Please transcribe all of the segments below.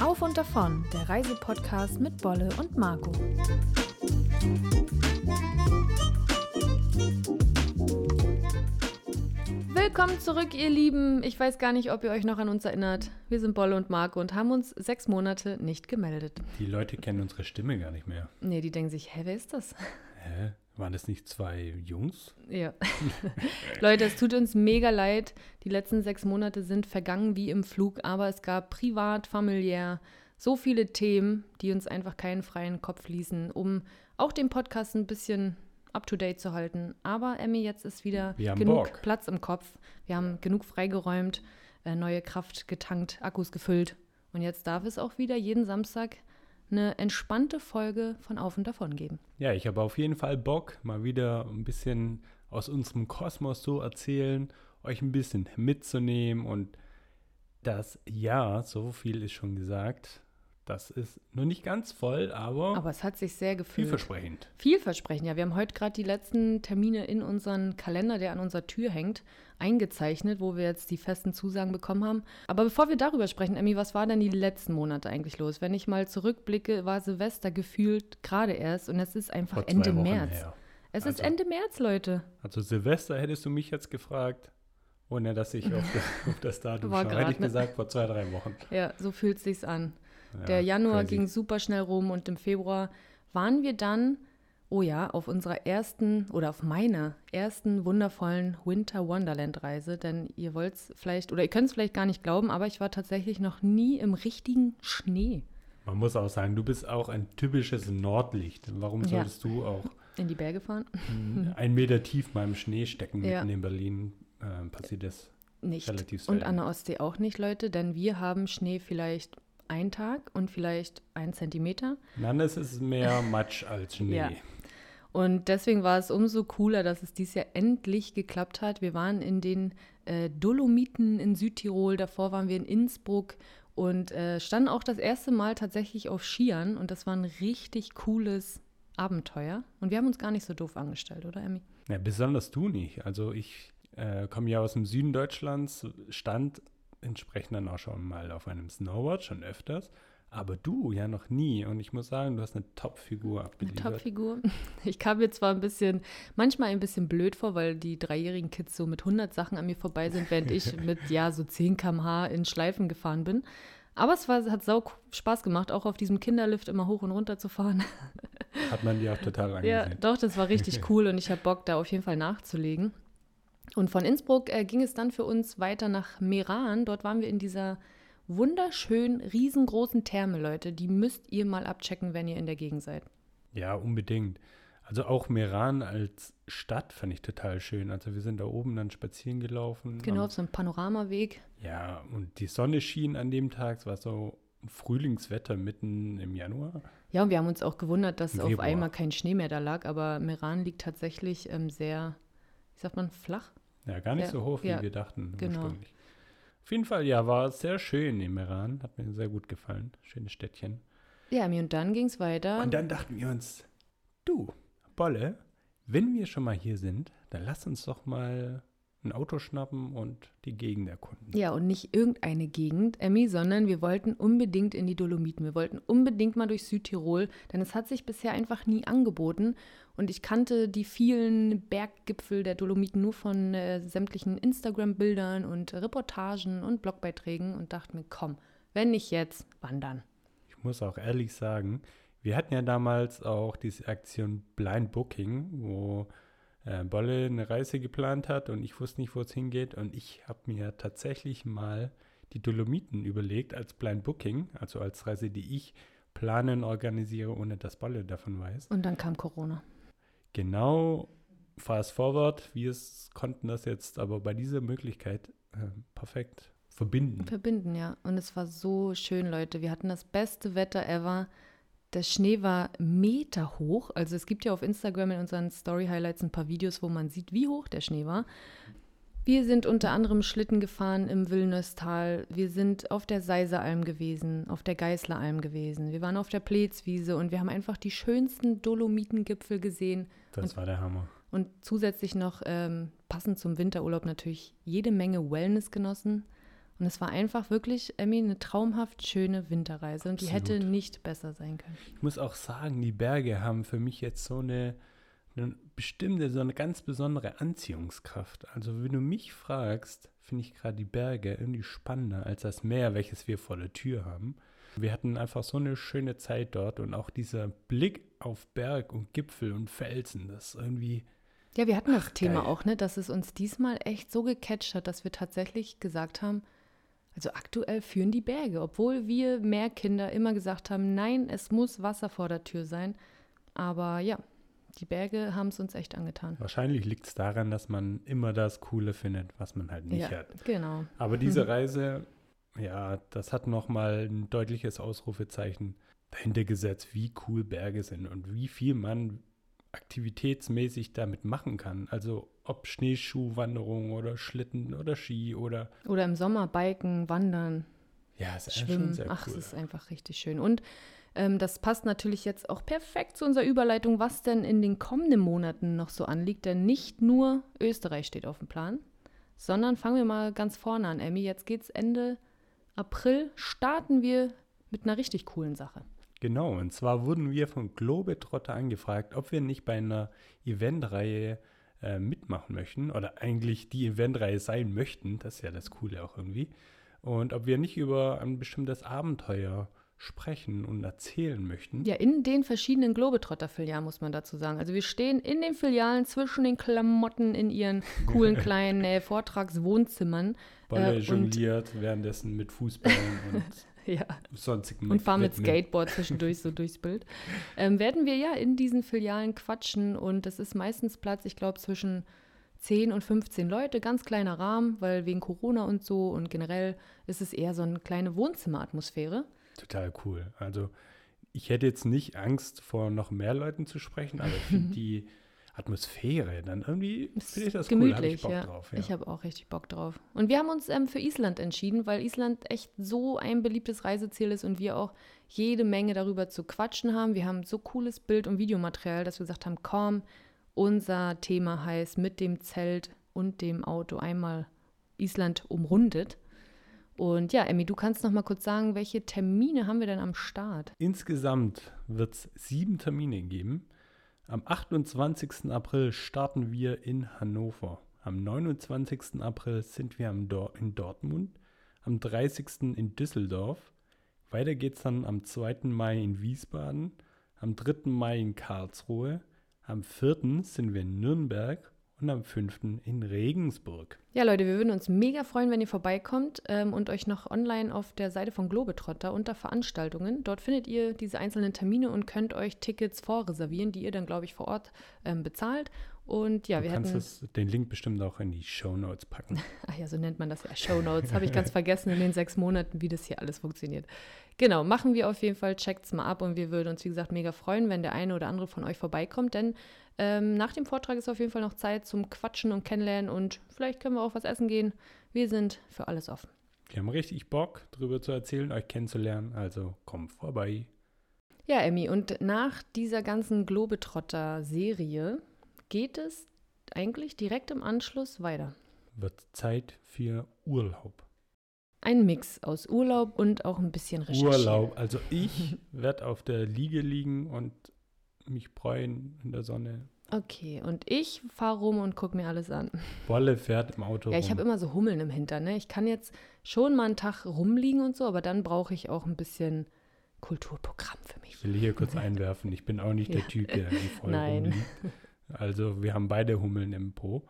Auf und davon, der Reisepodcast mit Bolle und Marco. Willkommen zurück, ihr Lieben. Ich weiß gar nicht, ob ihr euch noch an uns erinnert. Wir sind Bolle und Marco und haben uns sechs Monate nicht gemeldet. Die Leute kennen unsere Stimme gar nicht mehr. Nee, die denken sich, hä, wer ist das? Hä? Waren das nicht zwei Jungs? Ja. Leute, es tut uns mega leid. Die letzten sechs Monate sind vergangen wie im Flug, aber es gab privat, familiär so viele Themen, die uns einfach keinen freien Kopf ließen, um auch den Podcast ein bisschen up-to-date zu halten. Aber Emmy, jetzt ist wieder genug Bock. Platz im Kopf. Wir haben genug freigeräumt, äh, neue Kraft getankt, Akkus gefüllt. Und jetzt darf es auch wieder jeden Samstag eine entspannte Folge von Auf und Davon geben. Ja, ich habe auf jeden Fall Bock, mal wieder ein bisschen aus unserem Kosmos zu erzählen, euch ein bisschen mitzunehmen und das Jahr, so viel ist schon gesagt, das ist noch nicht ganz voll, aber, Aber es hat sich sehr gefühlt. vielversprechend. Vielversprechend, ja. Wir haben heute gerade die letzten Termine in unseren Kalender, der an unserer Tür hängt, eingezeichnet, wo wir jetzt die festen Zusagen bekommen haben. Aber bevor wir darüber sprechen, Emmy, was war denn die letzten Monate eigentlich los? Wenn ich mal zurückblicke, war Silvester gefühlt gerade erst und es ist einfach Ende Wochen März. her. Es ist Also- Ende März, Leute. Also Silvester hättest du mich jetzt gefragt, ohne dass ich auf, das- auf das Datum schaue, hätte ich ne? gesagt, vor zwei, drei Wochen. Ja, so fühlt es sich an. Ja, Der Januar crazy. ging super schnell rum und im Februar waren wir dann, oh ja, auf unserer ersten oder auf meiner ersten wundervollen Winter Wonderland Reise. Denn ihr wollt es vielleicht oder ihr könnt es vielleicht gar nicht glauben, aber ich war tatsächlich noch nie im richtigen Schnee Man muss auch sagen, du bist auch ein typisches Nordlicht. Warum Ja. solltest du auch in die Berge fahren. ein Meter tief mal im Schnee stecken Ja. mitten in Berlin? Äh, passiert das Nicht. relativ Und selten. an der Ostsee auch nicht, Leute, denn wir haben Schnee vielleicht einen Tag und vielleicht ein Zentimeter. Nein, es ist mehr Matsch als Schnee. Ja. Und deswegen war es umso cooler, dass es dieses Jahr endlich geklappt hat. Wir waren in den äh, Dolomiten in Südtirol, davor waren wir in Innsbruck und äh, standen auch das erste Mal tatsächlich auf Skiern und das war ein richtig cooles Abenteuer. Und wir haben uns gar nicht so doof angestellt, oder Emmy? Ja, besonders du nicht. Also ich äh, komme ja aus dem Süden Deutschlands, stand entsprechend dann auch schon mal auf einem Snowboard, schon öfters. Aber du ja noch nie. Und ich muss sagen, du hast eine Top-Figur Eine abgeliefert. Topfigur. Ich kam mir zwar ein bisschen, manchmal ein bisschen blöd vor, weil die dreijährigen Kids so mit 100 Sachen an mir vorbei sind, während ich mit, ja, so 10 km/h in Schleifen gefahren bin. Aber es war, hat sau Spaß gemacht, auch auf diesem Kinderlift immer hoch und runter zu fahren. Hat man dir auch total Ja, angesehen. doch, das war richtig cool und ich habe Bock, da auf jeden Fall nachzulegen. Und von Innsbruck äh, ging es dann für uns weiter nach Meran. Dort waren wir in dieser wunderschönen, riesengroßen Therme, Leute. Die müsst ihr mal abchecken, wenn ihr in der Gegend seid. Ja, unbedingt. Also auch Meran als Stadt fand ich total schön. Also wir sind da oben dann spazieren gelaufen. Genau, auf so einem Panoramaweg. Ja, und die Sonne schien an dem Tag. Es war so Frühlingswetter mitten im Januar. Ja, und wir haben uns auch gewundert, dass Im auf Februar. einmal kein Schnee mehr da lag, aber Meran liegt tatsächlich ähm, sehr, wie sagt man, flach. Ja, gar nicht Ja, so hoch, wie ja, wir dachten genau. ursprünglich. Auf jeden Fall, ja, war sehr schön im Iran. Hat mir sehr gut gefallen. Schönes Städtchen. Ja, und dann ging es weiter. Und dann dachten wir uns, du, Bolle, wenn wir schon mal hier sind, dann lass uns doch mal ein Auto schnappen und die Gegend erkunden. Ja, und nicht irgendeine Gegend, Emmy, sondern wir wollten unbedingt in die Dolomiten. Wir wollten unbedingt mal durch Südtirol, denn es hat sich bisher einfach nie angeboten. Und ich kannte die vielen Berggipfel der Dolomiten nur von äh, sämtlichen Instagram-Bildern und Reportagen und Blogbeiträgen und dachte mir, komm, wenn nicht jetzt, wann dann? Ich muss auch ehrlich sagen, wir hatten ja damals auch diese Aktion Blind Booking, wo äh, Bolle eine Reise geplant hat und ich wusste nicht, wo es hingeht. Und ich habe mir tatsächlich mal die Dolomiten überlegt als Blind Booking, also als Reise, die ich plane und organisiere, ohne dass Bolle davon weiß. Und dann kam Corona. Genau, fast forward, wir konnten das jetzt aber bei dieser Möglichkeit äh, perfekt verbinden. Verbinden, ja. Und es war so schön, Leute. Wir hatten das beste Wetter ever. Der Schnee war Meter hoch. Also es gibt ja auf Instagram in unseren Story-Highlights ein paar Videos, wo man sieht, wie hoch der Schnee war. Wir sind unter anderem Schlitten gefahren im Wilnöstal. Wir sind auf der Seiseralm gewesen, auf der Geißleralm gewesen. Wir waren auf der Pleetswiese und wir haben einfach die schönsten Dolomitengipfel gesehen. Das war der Hammer. Und zusätzlich noch ähm, passend zum Winterurlaub natürlich jede Menge Wellness genossen. Und es war einfach wirklich, Emmy, eine traumhaft schöne Winterreise. Und die hätte nicht besser sein können. Ich muss auch sagen, die Berge haben für mich jetzt so eine, eine bestimmte, so eine ganz besondere Anziehungskraft. Also wenn du mich fragst, finde ich gerade die Berge irgendwie spannender als das Meer, welches wir vor der Tür haben. Wir hatten einfach so eine schöne Zeit dort und auch dieser Blick auf Berg und Gipfel und Felsen, das irgendwie. Ja, wir hatten das Ach, Thema geil. auch, ne, dass es uns diesmal echt so gecatcht hat, dass wir tatsächlich gesagt haben, also aktuell führen die Berge, obwohl wir mehr Kinder immer gesagt haben, nein, es muss Wasser vor der Tür sein. Aber ja, die Berge haben es uns echt angetan. Wahrscheinlich liegt es daran, dass man immer das Coole findet, was man halt nicht ja, hat. Genau. Aber diese Reise, ja, das hat nochmal ein deutliches Ausrufezeichen dahinter gesetzt, wie cool Berge sind und wie viel man aktivitätsmäßig damit machen kann. Also ob Schneeschuhwanderung oder Schlitten oder Ski oder. Oder im Sommer Biken, Wandern. Ja, ist schwimmen. schon sehr Ach, cool. es ist einfach richtig schön. Und ähm, das passt natürlich jetzt auch perfekt zu unserer Überleitung, was denn in den kommenden Monaten noch so anliegt. Denn nicht nur Österreich steht auf dem Plan, sondern fangen wir mal ganz vorne an, Emmy. Jetzt geht's Ende April, starten wir mit einer richtig coolen Sache. Genau, und zwar wurden wir von Globetrotter angefragt, ob wir nicht bei einer Eventreihe äh, mitmachen möchten oder eigentlich die Eventreihe sein möchten. Das ist ja das Coole auch irgendwie. Und ob wir nicht über ein bestimmtes Abenteuer sprechen und erzählen möchten. Ja, in den verschiedenen Globetrotter-Filialen muss man dazu sagen. Also wir stehen in den Filialen zwischen den Klamotten in ihren coolen kleinen äh, Vortragswohnzimmern. Bolle äh, jongliert, währenddessen mit Fußballen und ja. sonstigen Und fahren mit Skateboard zwischendurch so durchs Bild. Ähm, werden wir ja in diesen Filialen quatschen und es ist meistens Platz, ich glaube, zwischen 10 und 15 Leute, ganz kleiner Rahmen, weil wegen Corona und so und generell ist es eher so eine kleine Wohnzimmeratmosphäre. Total cool. Also ich hätte jetzt nicht Angst vor noch mehr Leuten zu sprechen, aber ich finde die Atmosphäre, dann irgendwie finde ich das gemütlich, cool, ich Bock ja. drauf. Ja. Ich habe auch richtig Bock drauf. Und wir haben uns ähm, für Island entschieden, weil Island echt so ein beliebtes Reiseziel ist und wir auch jede Menge darüber zu quatschen haben. Wir haben so cooles Bild- und Videomaterial, dass wir gesagt haben, komm, unser Thema heißt mit dem Zelt und dem Auto einmal Island umrundet. Und ja, Emmy, du kannst noch mal kurz sagen, welche Termine haben wir denn am Start? Insgesamt wird es sieben Termine geben. Am 28. April starten wir in Hannover. Am 29. April sind wir in Dortmund. Am 30. in Düsseldorf. Weiter geht es dann am 2. Mai in Wiesbaden. Am 3. Mai in Karlsruhe. Am 4. sind wir in Nürnberg und am 5. in Regensburg. Ja, Leute, wir würden uns mega freuen, wenn ihr vorbeikommt ähm, und euch noch online auf der Seite von Globetrotter unter Veranstaltungen. Dort findet ihr diese einzelnen Termine und könnt euch Tickets vorreservieren, die ihr dann, glaube ich, vor Ort ähm, bezahlt. Und ja, du wir kannst. Das, den Link bestimmt auch in die Show Notes packen. Ach ja, so nennt man das ja. Show Notes. Habe ich ganz vergessen in den sechs Monaten, wie das hier alles funktioniert. Genau, machen wir auf jeden Fall. Checkt's mal ab und wir würden uns, wie gesagt, mega freuen, wenn der eine oder andere von euch vorbeikommt, denn ähm, nach dem Vortrag ist auf jeden Fall noch Zeit zum Quatschen und Kennenlernen und vielleicht können wir auch was essen gehen. Wir sind für alles offen. Wir haben richtig Bock, darüber zu erzählen, euch kennenzulernen, also kommt vorbei. Ja, Emmy, und nach dieser ganzen Globetrotter-Serie geht es eigentlich direkt im Anschluss weiter. Wird Zeit für Urlaub. Ein Mix aus Urlaub und auch ein bisschen Recherche. Urlaub, also ich werde auf der Liege liegen und mich bräuen in der Sonne. Okay, und ich fahre rum und gucke mir alles an. Wolle fährt im Auto Ja, ich habe immer so Hummeln im Hintern. Ne? Ich kann jetzt schon mal einen Tag rumliegen und so, aber dann brauche ich auch ein bisschen Kulturprogramm für mich. Ich will hier kurz einwerfen, ich bin auch nicht der Typ, der voll Nein. rumliegt. Also wir haben beide Hummeln im Po.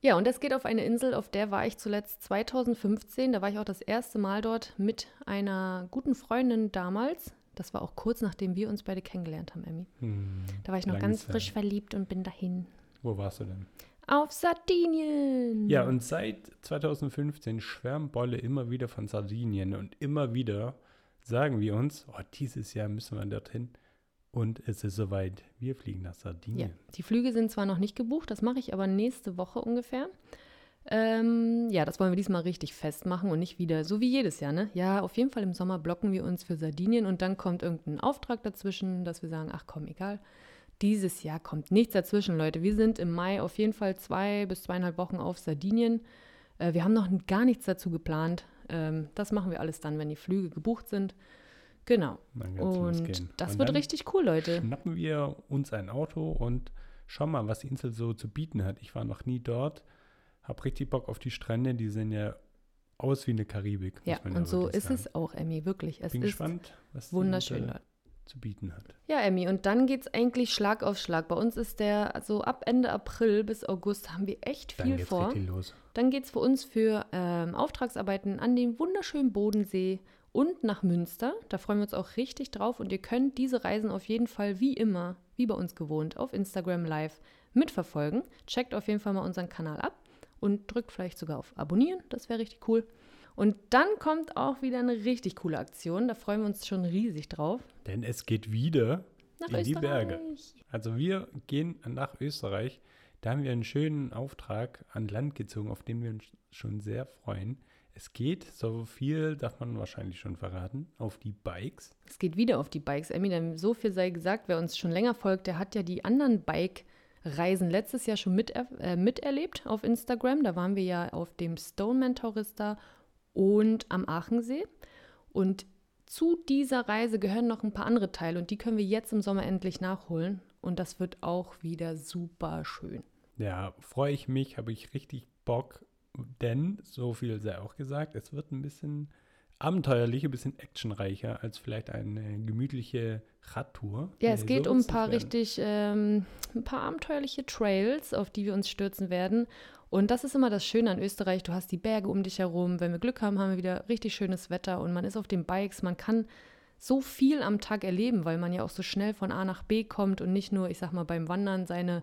Ja, und das geht auf eine Insel, auf der war ich zuletzt 2015. Da war ich auch das erste Mal dort mit einer guten Freundin damals. Das war auch kurz nachdem wir uns beide kennengelernt haben, Emmy. Hm, Da war ich noch ganz frisch verliebt und bin dahin. Wo warst du denn? Auf Sardinien. Ja, und seit 2015 schwärmt Bolle immer wieder von Sardinien und immer wieder sagen wir uns, oh, dieses Jahr müssen wir dorthin. Und es ist soweit, wir fliegen nach Sardinien. Ja, die Flüge sind zwar noch nicht gebucht, das mache ich aber nächste Woche ungefähr. Ähm, ja, das wollen wir diesmal richtig festmachen und nicht wieder, so wie jedes Jahr, ne? Ja, auf jeden Fall im Sommer blocken wir uns für Sardinien und dann kommt irgendein Auftrag dazwischen, dass wir sagen, ach komm, egal. Dieses Jahr kommt nichts dazwischen, Leute. Wir sind im Mai auf jeden Fall zwei bis zweieinhalb Wochen auf Sardinien. Äh, wir haben noch gar nichts dazu geplant. Ähm, das machen wir alles dann, wenn die Flüge gebucht sind. Genau. Und das Und wird richtig cool, Leute. Schnappen wir uns ein Auto und schauen mal, was die Insel so zu bieten hat. Ich war noch nie dort, hab richtig Bock auf die Strände, die sehen ja aus wie eine Karibik. muss Ja, und so wirklich ist sagen. es auch, Emmy, wirklich. Es Bin ist gespannt, was wunderschön dort. zu bieten hat. Ja, Emmy, und dann geht es eigentlich Schlag auf Schlag. Bei uns ist der, also ab Ende April bis August haben wir echt Dann viel geht's vor. richtig los. Dann geht es für uns für ähm, Auftragsarbeiten an den wunderschönen Bodensee und nach Münster. Da freuen wir uns auch richtig drauf und ihr könnt diese Reisen auf jeden Fall wie immer, wie bei uns gewohnt, auf Instagram Live mitverfolgen. Checkt auf jeden Fall mal unseren Kanal ab und drückt vielleicht sogar auf Abonnieren, das wäre richtig cool. Und dann kommt auch wieder eine richtig coole Aktion, da freuen wir uns schon riesig drauf. Denn es geht wieder Nach in die Berge. Österreich. Also wir gehen nach Österreich. Da haben wir einen schönen Auftrag an Land gezogen, auf den wir uns schon sehr freuen. Es geht, so viel darf man wahrscheinlich schon verraten, auf die Bikes. Es geht wieder auf die Bikes. Emmy, denn so viel sei gesagt, wer uns schon länger folgt, der hat ja die anderen Bike-Reisen letztes Jahr schon miter äh, miterlebt auf Instagram. Da waren wir ja auf dem Stoneman Tourista und am Aachensee. Und zu dieser Reise gehören noch ein paar andere Teile und die können wir jetzt im Sommer endlich nachholen. Und das wird auch wieder super schön. Ja, freue ich mich, habe ich richtig Bock, denn, so viel sei auch gesagt, es wird ein bisschen abenteuerlicher, ein bisschen actionreicher als vielleicht eine gemütliche Radtour. Ja, es so geht um ein paar richtig, ähm, ein paar abenteuerliche Trails, auf die wir uns stürzen werden. Und das ist immer das Schöne an Österreich. Du hast die Berge um dich herum. Wenn wir Glück haben, haben wir wieder richtig schönes Wetter und man ist auf den Bikes. Man kann so viel am Tag erleben, weil man ja auch so schnell von A nach B kommt und nicht nur, ich sag mal, beim Wandern seine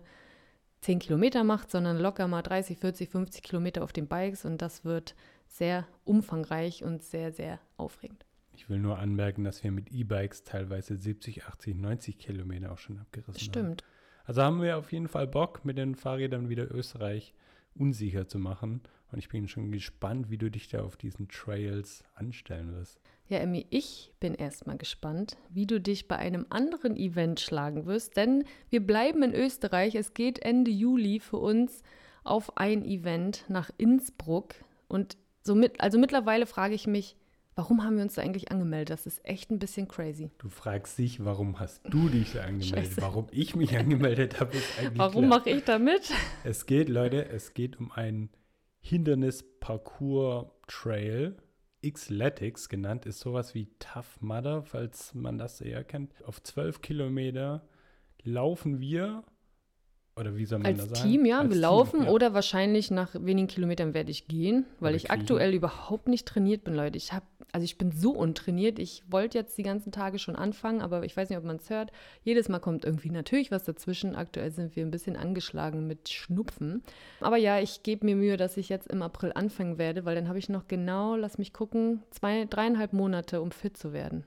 10 Kilometer macht, sondern locker mal 30, 40, 50 Kilometer auf den Bikes. Und das wird sehr umfangreich und sehr, sehr aufregend. Ich will nur anmerken, dass wir mit E-Bikes teilweise 70, 80, 90 Kilometer auch schon abgerissen haben. Stimmt. Also haben wir auf jeden Fall Bock, mit den Fahrrädern wieder Österreich unsicher zu machen. Und ich bin schon gespannt, wie du dich da auf diesen Trails anstellen wirst. Ja, Emmy, ich bin erstmal gespannt, wie du dich bei einem anderen Event schlagen wirst, denn wir bleiben in Österreich. Es geht Ende Juli für uns auf ein Event nach Innsbruck. Und somit, also mittlerweile frage ich mich, warum haben wir uns da eigentlich angemeldet? Das ist echt ein bisschen crazy. Du fragst dich, warum hast du dich da angemeldet? Warum ich mich angemeldet habe, ist eigentlich Warum mache ich da mit? Es geht, Leute, es geht um einen Hindernis-Parcours-Trail. Xletics genannt, ist sowas wie Tough Mudder, falls man das eher kennt. Auf 12 Kilometer laufen wir, oder wie soll man Als das sagen? Team, ja, Als wir Team, laufen ja. oder wahrscheinlich nach wenigen Kilometern werde ich gehen, weil Oder ich kriegen. aktuell überhaupt nicht trainiert bin, Leute. Ich habe, also ich bin so untrainiert. Ich wollte jetzt die ganzen Tage schon anfangen, aber ich weiß nicht, ob man es hört. Jedes Mal kommt irgendwie natürlich was dazwischen. Aktuell sind wir ein bisschen angeschlagen mit Schnupfen. Aber ja, ich gebe mir Mühe, dass ich jetzt im April anfangen werde, weil dann habe ich noch genau, lass mich gucken, zwei, dreieinhalb Monate, um fit zu werden.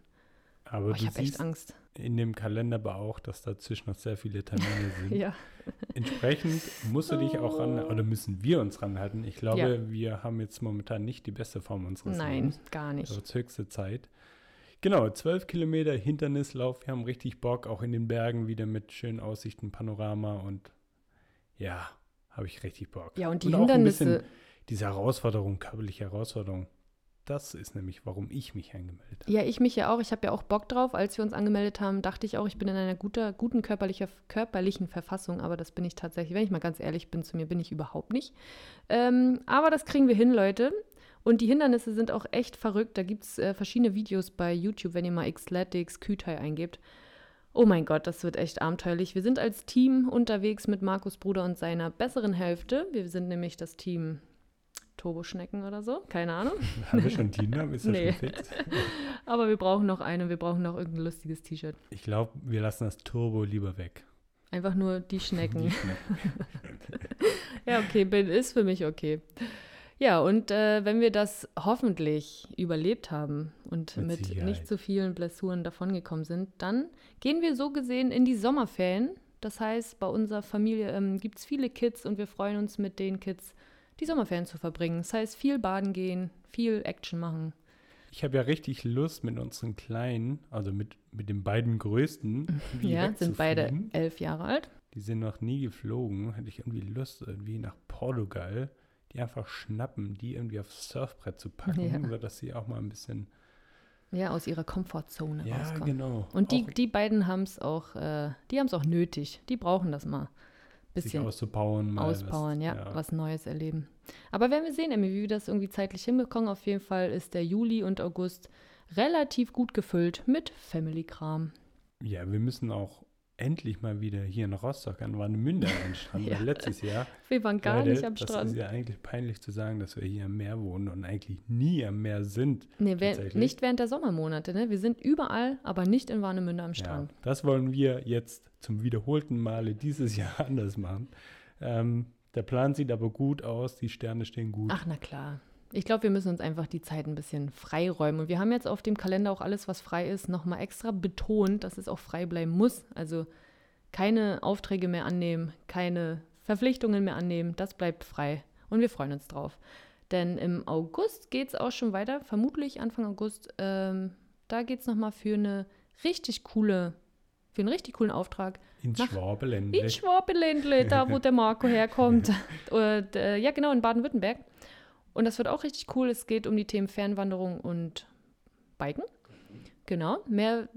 Aber Oh, ich du habe echt siehst Angst. in dem Kalender aber auch, dass dazwischen noch sehr viele Termine sind. Ja, Entsprechend musst du dich auch ran, oder müssen wir uns ranhalten. Ich glaube, Ja. wir haben jetzt momentan nicht die beste Form unseres nein, Lebens. gar nicht. Also höchste Zeit. Genau, 12 Kilometer Hindernislauf. Wir haben richtig Bock, auch in den Bergen wieder mit schönen Aussichten, Panorama und ja, habe ich richtig Bock. Ja, und die auch ein bisschen Hindernisse, diese Herausforderung, körperliche Herausforderung. Das ist nämlich, warum ich mich angemeldet habe. Ja, ich mich ja auch. Ich habe ja auch Bock drauf. Als wir uns angemeldet haben, dachte ich auch, ich bin in einer guter, guten körperlicher, körperlichen Verfassung. Aber das bin ich tatsächlich, wenn ich mal ganz ehrlich bin, zu mir bin ich überhaupt nicht. Ähm, aber das kriegen wir hin, Leute. Und die Hindernisse sind auch echt verrückt. Da gibt es äh, verschiedene Videos bei YouTube, wenn ihr mal Xletics, Kütai eingebt. Oh mein Gott, das wird echt abenteuerlich. Wir sind als Team unterwegs mit Markus Bruder und seiner besseren Hälfte. Wir sind nämlich das Team Turboschnecken oder so. Keine Ahnung. Haben wir schon Tina? Ist das Nee. schon fix? Aber wir brauchen noch eine, wir brauchen noch irgendein lustiges T-Shirt. Ich glaube, wir lassen das Turbo lieber weg. Einfach nur die Schnecken. Die Schnecken. ja, okay, bin, ist für mich okay. Ja, und äh, wenn wir das hoffentlich überlebt haben und Mit mit, nicht so vielen Blessuren davongekommen sind, dann gehen wir so gesehen in die Sommerferien. Das heißt, bei unserer Familie ähm, gibt es viele Kids und wir freuen uns mit den Kids, die Sommerferien zu verbringen. Das heißt, viel baden gehen, viel Action machen. Ich habe ja richtig Lust mit unseren Kleinen, also mit, mit den beiden Größten. ja, sind beide elf Jahre alt. Die sind noch nie geflogen. Hätte ich irgendwie Lust, irgendwie nach Portugal. die einfach schnappen, die irgendwie aufs Surfbrett zu packen, Ja. sodass sie auch mal ein bisschen. Ja, aus ihrer Komfortzone Ja, rauskommen. genau. Und die, auch die beiden haben es auch, äh, die haben es auch nötig. Die brauchen das mal. Bisschen auszubauen, mal was- auspowern, ja, was Neues erleben. Aber werden wir sehen, Emmy, wie wir das irgendwie zeitlich hinbekommen. Auf jeden Fall ist der Juli und August relativ gut gefüllt mit Family-Kram. Ja, wir müssen auch endlich mal wieder hier in Rostock an Warnemünde den Strand. Ja. Weil letztes Jahr, Wir waren gar Leute, nicht am das Strand. ist ja eigentlich peinlich zu sagen, dass wir hier am Meer wohnen und eigentlich nie am Meer sind. Nee, tatsächlich. nicht während der Sommermonate, ne? Wir sind überall, aber nicht in Warnemünde am Strand. Ja, das wollen wir jetzt zum wiederholten Male dieses Jahr anders machen. Ähm, der Plan sieht aber gut aus, die Sterne stehen gut. Ach, na klar. Ich glaube, wir müssen uns einfach die Zeit ein bisschen freiräumen. Und wir haben jetzt auf dem Kalender auch alles, was frei ist, nochmal extra betont, dass es auch frei bleiben muss. Also keine Aufträge mehr annehmen, keine Verpflichtungen mehr annehmen. Das bleibt frei. Und wir freuen uns drauf. Denn im August geht es auch schon weiter, vermutlich Anfang August. Ähm, da geht es nochmal für eine richtig coole, für einen richtig coolen Auftrag Ins nach- Schwabeländle. in Schwabeländle, da wo der Marco herkommt. Und, äh, ja, genau, in Baden-Württemberg. Und das wird auch richtig cool. Es geht um die Themen Fernwanderung und Biken. Genau. Mehr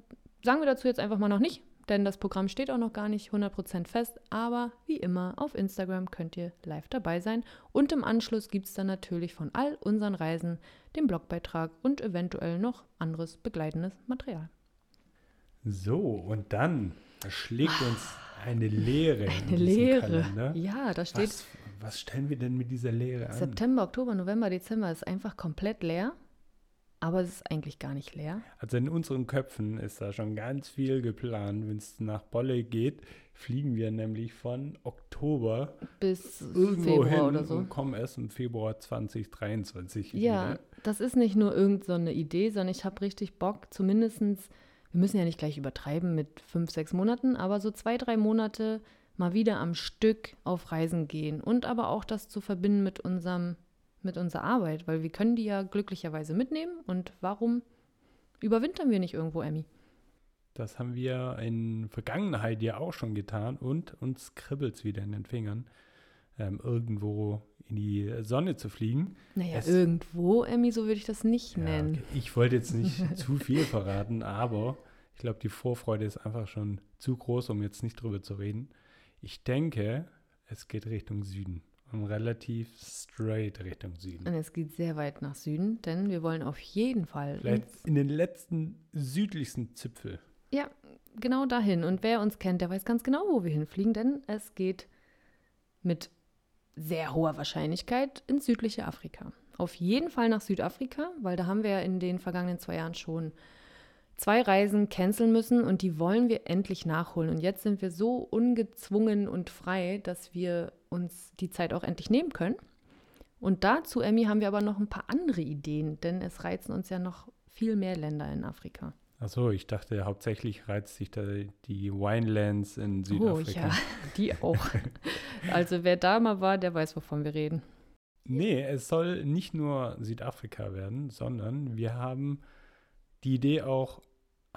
sagen wir dazu jetzt einfach mal noch nicht, denn das Programm steht auch noch gar nicht 100% fest. Aber wie immer, auf Instagram könnt ihr live dabei sein. Und im Anschluss gibt es dann natürlich von all unseren Reisen den Blogbeitrag und eventuell noch anderes begleitendes Material. So, und dann schlägt uns eine Leere. in Eine Lehre. Kalender. Ja, da steht Was, was stellen wir denn mit dieser Lehre an? September, Oktober, November, Dezember ist einfach komplett leer. Aber es ist eigentlich gar nicht leer. Also in unseren Köpfen ist da schon ganz viel geplant. Wenn es nach Bolle geht, fliegen wir nämlich von Oktober Bis irgendwo hin Februar oder so. und kommen erst im Februar 2023 Ja, wieder. das ist nicht nur irgend so Idee, sondern ich habe richtig Bock, zumindestens, wir müssen ja nicht gleich übertreiben mit fünf, sechs Monaten, aber so zwei, drei Monate mal wieder am Stück auf Reisen gehen und aber auch das zu verbinden mit unserem, mit unserer Arbeit, weil wir können die ja glücklicherweise mitnehmen und warum überwintern wir nicht irgendwo, Emmy? Das haben wir in Vergangenheit ja auch schon getan und uns kribbelt es wieder in den Fingern, ähm, irgendwo in die Sonne zu fliegen. Naja, Es- irgendwo, Emmy, so würde ich das nicht Ja, nennen. okay. Ich wollte jetzt nicht zu viel verraten, aber ich glaube, die Vorfreude ist einfach schon zu groß, um jetzt nicht drüber zu reden. Ich denke, es geht Richtung Süden und relativ straight Richtung Süden. Und es geht sehr weit nach Süden, denn wir wollen auf jeden Fall Vielleicht in den letzten südlichsten Zipfel. Ja, genau dahin. Und wer uns kennt, der weiß ganz genau, wo wir hinfliegen, denn es geht mit sehr hoher Wahrscheinlichkeit ins südliche Afrika. Auf jeden Fall nach Südafrika, weil da haben wir ja in den vergangenen zwei Jahren schon zwei Reisen canceln müssen und die wollen wir endlich nachholen. Und jetzt sind wir so ungezwungen und frei, dass wir uns die Zeit auch endlich nehmen können. Und dazu, Emmy, haben wir aber noch ein paar andere Ideen, denn es reizen uns ja noch viel mehr Länder in Afrika. Achso, ich dachte hauptsächlich reizt sich da die Winelands in Oh Südafrika. ja, die auch. Also wer da mal war, der weiß, wovon wir reden. Nee, es soll nicht nur Südafrika werden, sondern wir haben die Idee auch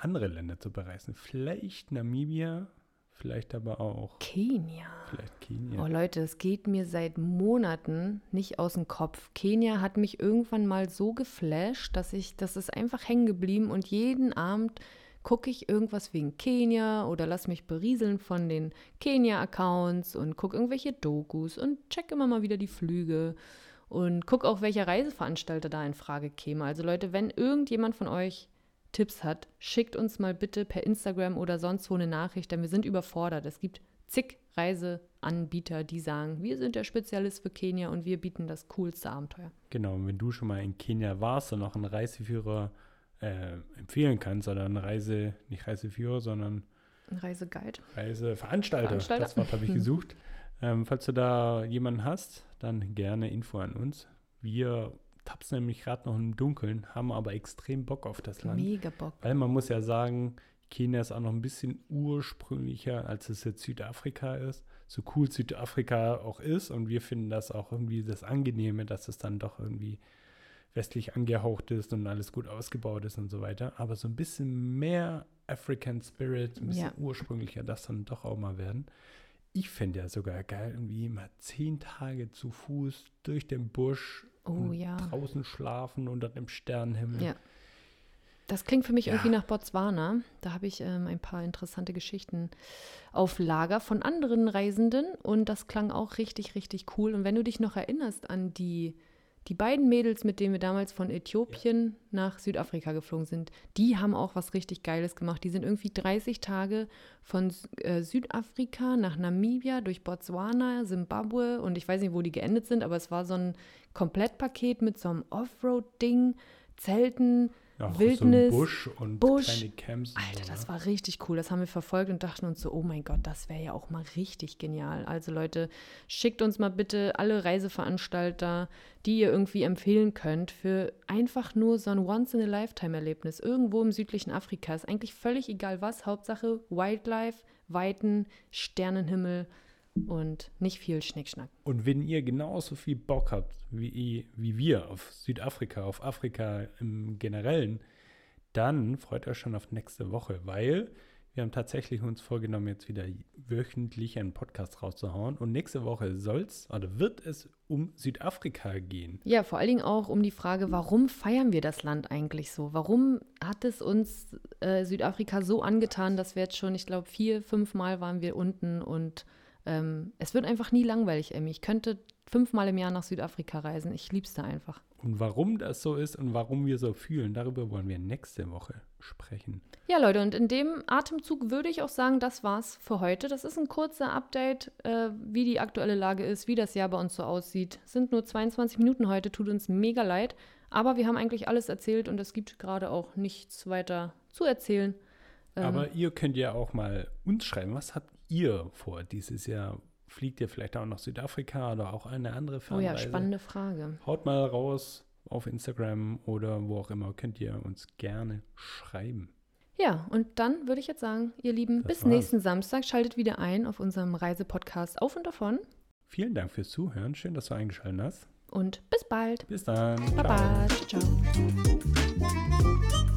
andere Länder zu bereisen. Vielleicht Namibia, vielleicht aber auch Kenia. vielleicht Oh Kenia. Leute, es geht mir seit Monaten nicht aus dem Kopf. Kenia hat mich irgendwann mal so geflasht, dass ich, das ist einfach hängen geblieben und jeden Abend gucke ich irgendwas wegen Kenia oder lass mich berieseln von den Kenia-Accounts und gucke irgendwelche Dokus und check immer mal wieder die Flüge und gucke auch, welcher Reiseveranstalter da in Frage käme. Also Leute, wenn irgendjemand von euch Tipps hat, schickt uns mal bitte per Instagram oder sonst wo eine Nachricht, denn wir sind überfordert. Es gibt zig Reiseanbieter, die sagen, wir sind der Spezialist für Kenia und wir bieten das coolste Abenteuer. Genau, und wenn du schon mal in Kenia warst und noch einen Reiseführer äh, empfehlen kannst oder einen Reise, nicht Reiseführer, sondern Ein Reiseguide. Reiseveranstalter, Veranstalter? das Wort habe ich gesucht. Ähm, falls du da jemanden hast, dann gerne Info an uns. Wir tapsen nämlich gerade noch im Dunkeln, haben aber extrem Bock auf das Land. Mega Bock. Weil man muss ja sagen, Kenia ist auch noch ein bisschen ursprünglicher, als es jetzt Südafrika ist. So cool Südafrika auch ist und wir finden das auch irgendwie das Angenehme, dass es dann doch irgendwie westlich angehaucht ist und alles gut ausgebaut ist und so weiter. Aber so ein bisschen mehr African Spirit, ein bisschen Ja. ursprünglicher, das dann doch auch mal werden. ich fände ja sogar geil, irgendwie mal zehn Tage zu Fuß durch den Busch Oh ja. draußen schlafen unter dem Sternenhimmel. Ja. Das klingt für mich Ja. irgendwie nach Botswana. Da habe ich ähm, ein paar interessante Geschichten auf Lager von anderen Reisenden und das klang auch richtig, richtig cool. Und wenn du dich noch erinnerst an die, die beiden Mädels, mit denen wir damals von Äthiopien nach Südafrika geflogen sind, die haben auch was richtig Geiles gemacht. Die sind irgendwie 30 Tage von äh, Südafrika nach Namibia durch Botswana, Simbabwe und ich weiß nicht, wo die geendet sind, aber es war so ein Komplettpaket mit so einem Offroad-Ding, Zelten, Auch Wildnis, so Busch und Busch. kleine Camps. Alter, so, das ne? war richtig cool. Das haben wir verfolgt und dachten uns so, oh mein Gott, das wäre ja auch mal richtig genial. Also Leute, schickt uns mal bitte alle Reiseveranstalter, die ihr irgendwie empfehlen könnt, für einfach nur so ein Once-in-a-Lifetime-Erlebnis. Irgendwo im südlichen Afrika. Ist eigentlich völlig egal was. Hauptsache Wildlife, Weiten, Sternenhimmel und nicht viel Schnickschnack. Und wenn ihr genauso viel Bock habt wie, wie wir auf Südafrika, auf Afrika im Generellen, dann freut euch schon auf nächste Woche, weil wir haben tatsächlich uns vorgenommen, jetzt wieder wöchentlich einen Podcast rauszuhauen. Und nächste Woche soll es oder wird es um Südafrika gehen. Ja, vor allen Dingen auch um die Frage, warum feiern wir das Land eigentlich so? Warum hat es uns äh, Südafrika so angetan, dass wir jetzt schon, ich glaube, vier, fünf Mal waren wir unten und ähm, es wird einfach nie langweilig, Emmy. Ich könnte fünfmal im Jahr nach Südafrika reisen. Ich lieb's da einfach. Und warum das so ist und warum wir so fühlen, darüber wollen wir nächste Woche sprechen. Ja, Leute, und in dem Atemzug würde ich auch sagen, das war's für heute. Das ist ein kurzer Update, äh, wie die aktuelle Lage ist, wie das Jahr bei uns so aussieht. Sind nur 22 Minuten heute, tut uns mega leid. Aber wir haben eigentlich alles erzählt und es gibt gerade auch nichts weiter zu erzählen. Ähm, Aber ihr könnt ja auch mal uns schreiben, was habt ihr vor dieses Jahr? Fliegt ihr vielleicht auch nach Südafrika oder auch eine andere oh Fernreise? ja, spannende Frage. Haut mal raus auf Instagram oder wo auch immer, könnt ihr uns gerne schreiben. Ja, und dann würde ich jetzt sagen, ihr Lieben, Das bis war's. nächsten Samstag schaltet wieder ein auf unserem Reisepodcast Auf und davon. Vielen Dank fürs Zuhören. Schön, dass du eingeschaltet hast. Und bis bald. Bis dann. Baba. Ciao. ciao.